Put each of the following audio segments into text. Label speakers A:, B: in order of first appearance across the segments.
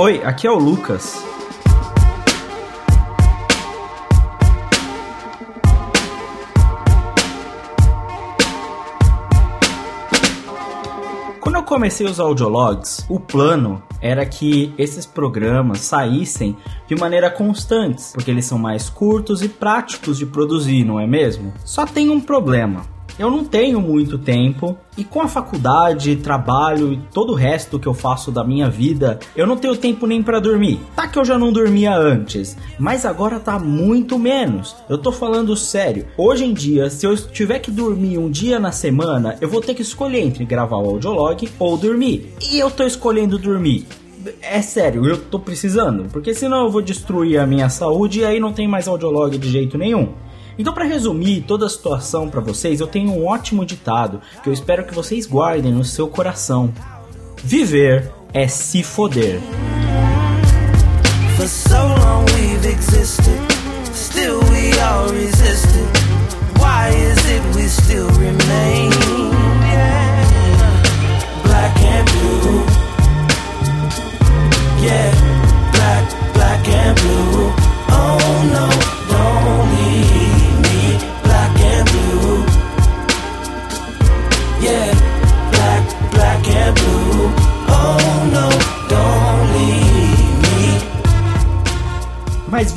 A: Oi, aqui é o Lucas. Quando eu comecei os audiologs, o plano era que esses programas saíssem de maneira constante, porque eles são mais curtos e práticos de produzir, não é mesmo? Só tem um problema. Eu não tenho muito tempo e com a faculdade, trabalho e todo o resto que eu faço da minha vida, eu não tenho tempo nem para dormir. Tá que eu já não dormia antes, mas agora tá muito menos. Eu tô falando sério. Hoje em dia, se eu tiver que dormir um dia na semana, eu vou ter que escolher entre gravar o audiolog ou dormir. E eu tô escolhendo dormir. É sério, eu tô precisando, porque senão eu vou destruir a minha saúde e aí não tem mais audiolog de jeito nenhum. Então, para resumir toda a situação para vocês, eu tenho um ótimo ditado que eu espero que vocês guardem no seu coração: Viver é se foder. For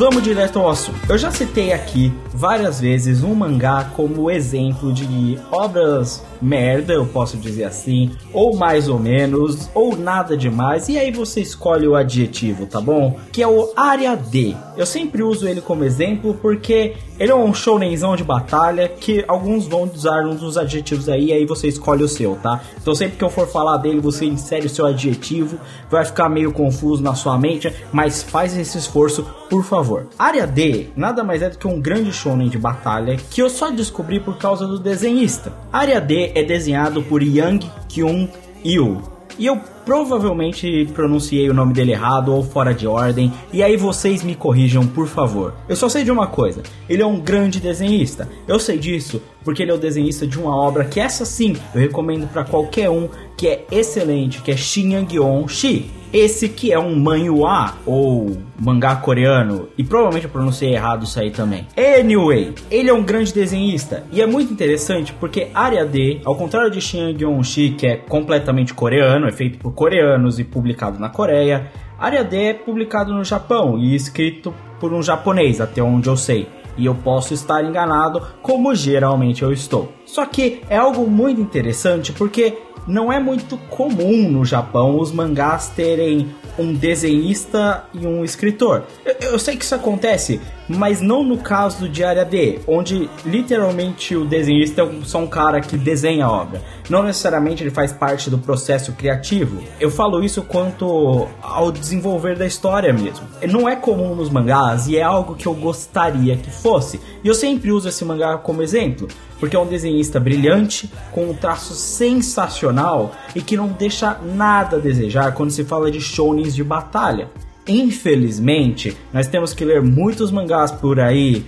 A: vamos direto ao assunto. Eu já citei aqui várias vezes um mangá como exemplo de obras merda, eu posso dizer assim, ou mais ou menos, ou nada demais, e aí você escolhe o adjetivo, tá bom? Que é o área D. Eu sempre uso ele como exemplo porque ele é um shounenzão de batalha que alguns vão usar um dos adjetivos aí, aí você escolhe o seu, tá? Então sempre que eu for falar dele, você insere o seu adjetivo, vai ficar meio confuso na sua mente, mas faz esse esforço, por favor. Área D nada mais é do que um grande shounen de batalha que eu só descobri por causa do desenhista. Área D é desenhado por Yang Kyung Il. E eu provavelmente pronunciei o nome dele errado ou fora de ordem, e aí vocês me corrijam, por favor. Eu só sei de uma coisa: ele é um grande desenhista. Eu sei disso porque ele é o desenhista de uma obra que essa sim eu recomendo para qualquer um, que é excelente, que é Shin Yang-on Shi. Esse que é um manhua ou mangá coreano, e provavelmente eu pronunciei errado isso aí também. Anyway, ele é um grande desenhista e é muito interessante porque Área D, ao contrário de Shin Yang-on-shi, que é completamente coreano, é feito por coreanos e publicado na Coreia, Área D é publicado no Japão e escrito por um japonês, até onde eu sei. E eu posso estar enganado, como geralmente eu estou. Só que é algo muito interessante porque não é muito comum no Japão os mangás terem um desenhista e um escritor. Eu, eu, sei que isso acontece, mas não no caso do Área D, onde literalmente o desenhista é só um cara que desenha a obra. Não necessariamente ele faz parte do processo criativo. Eu falo isso quanto ao desenvolver da história mesmo. Não é comum nos mangás e é algo que eu gostaria que fosse. E eu sempre uso esse mangá como exemplo, porque é um desenhista brilhante, com um traço sensacional e que não deixa nada a desejar quando se fala de shounens de batalha. Infelizmente, nós temos que ler muitos mangás por aí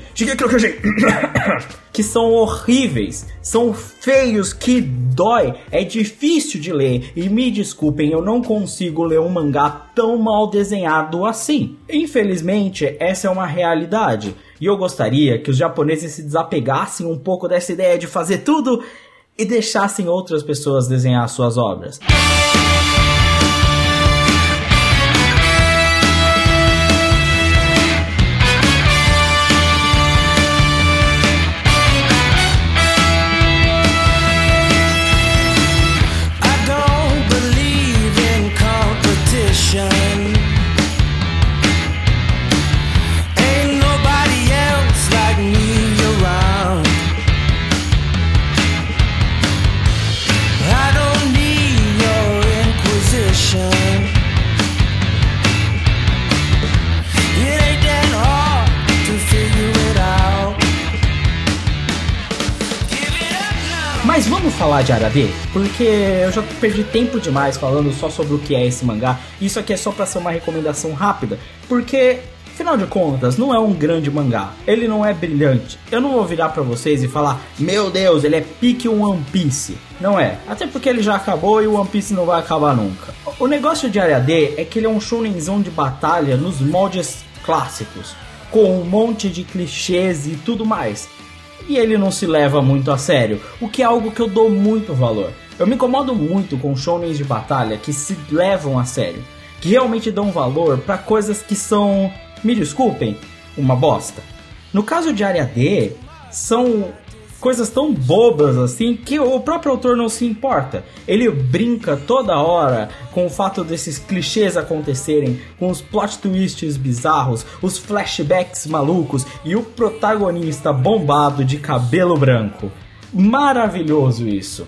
A: que são horríveis, são feios, que dói, é difícil de ler. E me desculpem, eu não consigo ler um mangá tão mal desenhado assim. Infelizmente, essa é uma realidade. E eu gostaria que os japoneses se desapegassem um pouco dessa ideia de fazer tudo e deixassem outras pessoas desenhar suas obras. falar de Arabe? Porque eu já perdi tempo demais falando só sobre o que é esse mangá. Isso aqui é só para ser uma recomendação rápida, porque Afinal de contas, não é um grande mangá. Ele não é brilhante. Eu não vou virar para vocês e falar: "Meu Deus, ele é pique One Piece". Não é. Até porque ele já acabou e o One Piece não vai acabar nunca. O negócio de Área D é que ele é um shonenzão de batalha nos moldes clássicos, com um monte de clichês e tudo mais. E ele não se leva muito a sério, o que é algo que eu dou muito valor. Eu me incomodo muito com shonens de batalha que se levam a sério, que realmente dão valor para coisas que são, me desculpem, uma bosta. No caso de Área D, são coisas tão bobas assim que o próprio autor não se importa. Ele brinca toda hora com o fato desses clichês acontecerem, com os plot twists bizarros, os flashbacks malucos e o protagonista bombado de cabelo branco. Maravilhoso isso.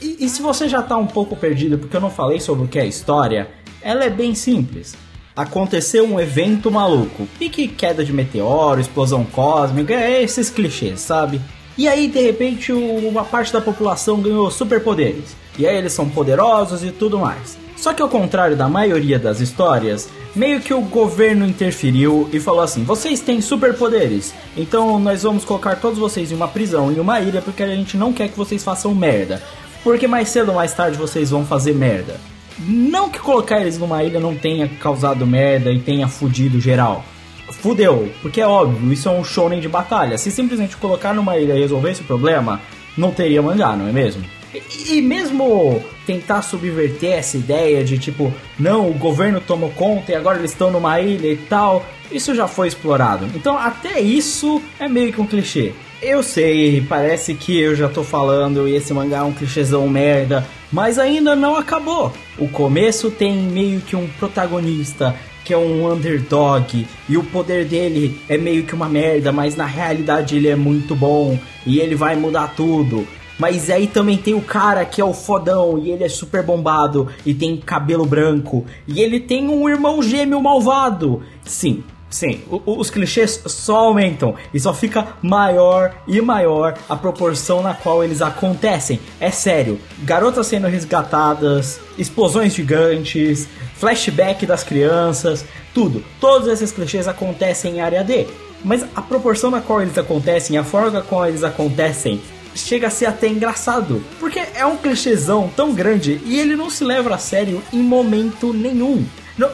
A: E, e, se você já tá um pouco perdido porque eu não falei sobre o que é a história, ela é bem simples. Aconteceu um evento maluco, pique queda de meteoro, explosão cósmica, é esses clichês, sabe? E aí, de repente, uma parte da população ganhou superpoderes. E aí eles são poderosos e tudo mais. Só que ao contrário da maioria das histórias, meio que o governo interferiu e falou assim: vocês têm superpoderes, então nós vamos colocar todos vocês em uma prisão, em uma ilha, porque a gente não quer que vocês façam merda. Porque mais cedo ou mais tarde vocês vão fazer merda. Não que colocar eles numa ilha não tenha causado merda e tenha fudido geral. Fudeu, porque é óbvio, isso é um shonen de batalha. Se simplesmente colocar numa ilha e resolver esse problema, não teria mangá, não é mesmo? E, e mesmo tentar subverter essa ideia de tipo, não, o governo tomou conta e agora eles estão numa ilha e tal, isso já foi explorado. Então até isso é meio que um clichê. Eu sei, parece que eu já tô falando e esse mangá é um clichêzão merda, mas ainda não acabou. O começo tem meio que um protagonista que é um underdog e o poder dele é meio que uma merda, mas na realidade ele é muito bom e ele vai mudar tudo. Mas aí também tem o cara que é o fodão e ele é super bombado e tem cabelo branco e ele tem um irmão gêmeo malvado. Sim, Sim, os clichês só aumentam e só fica maior e maior a proporção na qual eles acontecem. É sério, garotas sendo resgatadas, explosões gigantes, flashback das crianças, tudo. Todos esses clichês acontecem em área D. Mas a proporção na qual eles acontecem, a forma qual eles acontecem, chega a ser até engraçado. Porque é um clichêzão tão grande e ele não se leva a sério em momento nenhum.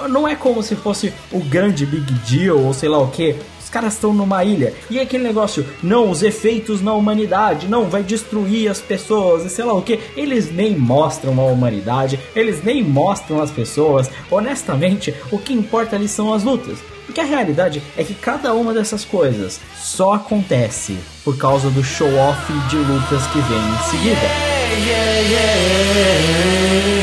A: Não é como se fosse o grande big deal ou sei lá o que. Caras estão numa ilha. E aquele negócio, não, os efeitos na humanidade, não, vai destruir as pessoas e sei lá o que. Eles nem mostram a humanidade, eles nem mostram as pessoas. Honestamente, o que importa ali são as lutas. Porque a realidade é que cada uma dessas coisas só acontece por causa do show-off de lutas que vem em seguida. Yeah, yeah, yeah,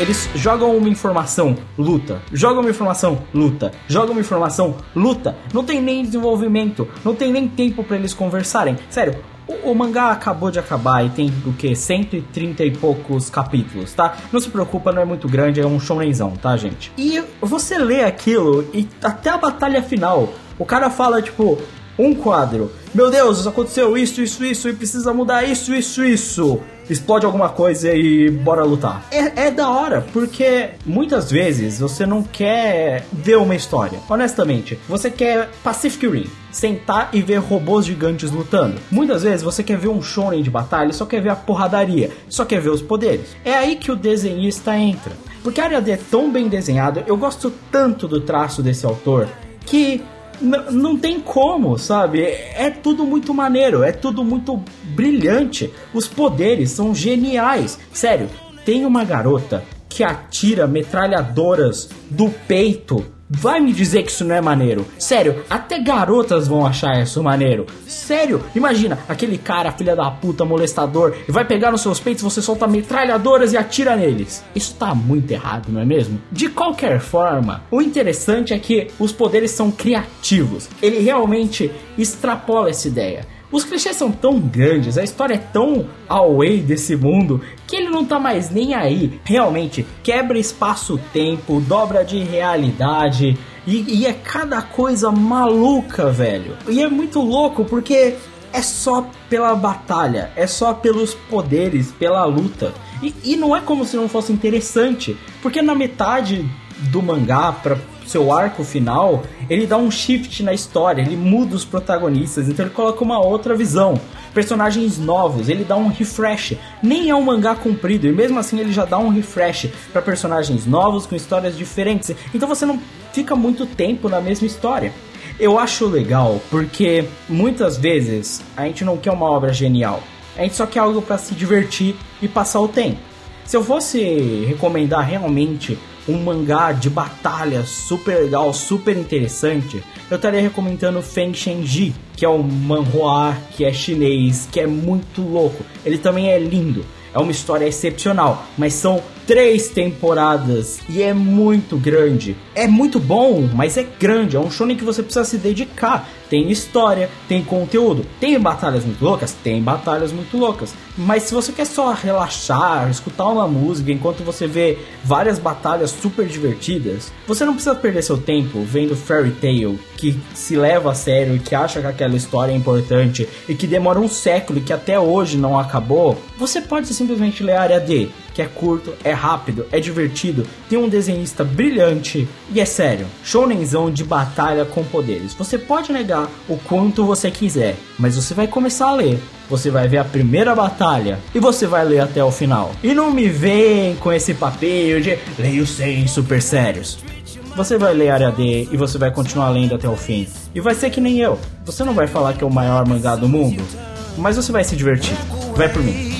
A: Eles jogam uma informação, luta. Jogam uma informação, luta. Jogam uma informação, luta. Não tem nem desenvolvimento, não tem nem tempo para eles conversarem. Sério, o, mangá acabou de acabar e tem o que? 130 e poucos capítulos, tá? Não se preocupa, não é muito grande, é um shonenzão, tá, gente? E você lê aquilo e até a batalha final, o cara fala tipo, um quadro. Meu Deus, aconteceu isso, isso, isso, e precisa mudar isso, isso, isso explode alguma coisa e bora lutar. É, é da hora, porque muitas vezes você não quer ver uma história. Honestamente, você quer Pacific Rim sentar e ver robôs gigantes lutando. Muitas vezes você quer ver um shonen de batalha, só quer ver a porradaria, só quer ver os poderes. É aí que o desenhista entra. Porque a área D é tão bem desenhada, eu gosto tanto do traço desse autor que não tem como, sabe? É tudo muito maneiro, é tudo muito brilhante. Os poderes são geniais. Sério, tem uma garota que atira metralhadoras do peito Vai me dizer que isso não é maneiro. Sério, até garotas vão achar isso maneiro. Sério, imagina aquele cara, filha da puta, molestador, e vai pegar nos seus peitos, você solta metralhadoras e atira neles. Isso tá muito errado, não é mesmo? De qualquer forma, o interessante é que os poderes são criativos. Ele realmente extrapola essa ideia. Os clichês são tão grandes, a história é tão away desse mundo que ele não tá mais nem aí. Realmente, quebra espaço-tempo, dobra de realidade. E, e, é cada coisa maluca, velho. E é muito louco porque é só pela batalha, é só pelos poderes, pela luta. E, e não é como se não fosse interessante, porque na metade do mangá para seu arco final, ele dá um shift na história, ele muda os protagonistas, então ele coloca uma outra visão. Personagens novos, ele dá um refresh. Nem é um mangá comprido, e mesmo assim ele já dá um refresh para personagens novos com histórias diferentes. Então você não fica muito tempo na mesma história. Eu acho legal porque muitas vezes a gente não quer uma obra genial. A gente só quer algo para se divertir e passar o tempo. Se eu fosse recomendar realmente um mangá de batalha super legal, super interessante, eu estaria recomendando Feng Shenji, que é um manhua que é chinês, que é muito louco. Ele também é lindo. É uma história excepcional, mas são três temporadas e é muito grande. É muito bom, mas é grande. É um shonen que você precisa se dedicar. Tem história, tem conteúdo. Tem batalhas muito loucas? Tem batalhas muito loucas. Mas se você quer só relaxar, escutar uma música enquanto você vê várias batalhas super divertidas, você não precisa perder seu tempo vendo Fairy Tail, que se leva a sério e que acha que aquela história é importante e que demora um século e que até hoje não acabou. Você pode simplesmente ler a área D que é curto, é rápido, é divertido, tem um desenhista brilhante e é sério, shonenzão de batalha com poderes. Você pode negar o quanto você quiser, mas você vai começar a ler. Você vai ver a primeira batalha e você vai ler até o final. E não me vem com esse papel de leio sem super sérios. Você vai ler área D e você vai continuar lendo até o fim. E vai ser que nem eu. Você não vai falar que é o maior mangá do mundo, mas você vai se divertir. Vai por mim.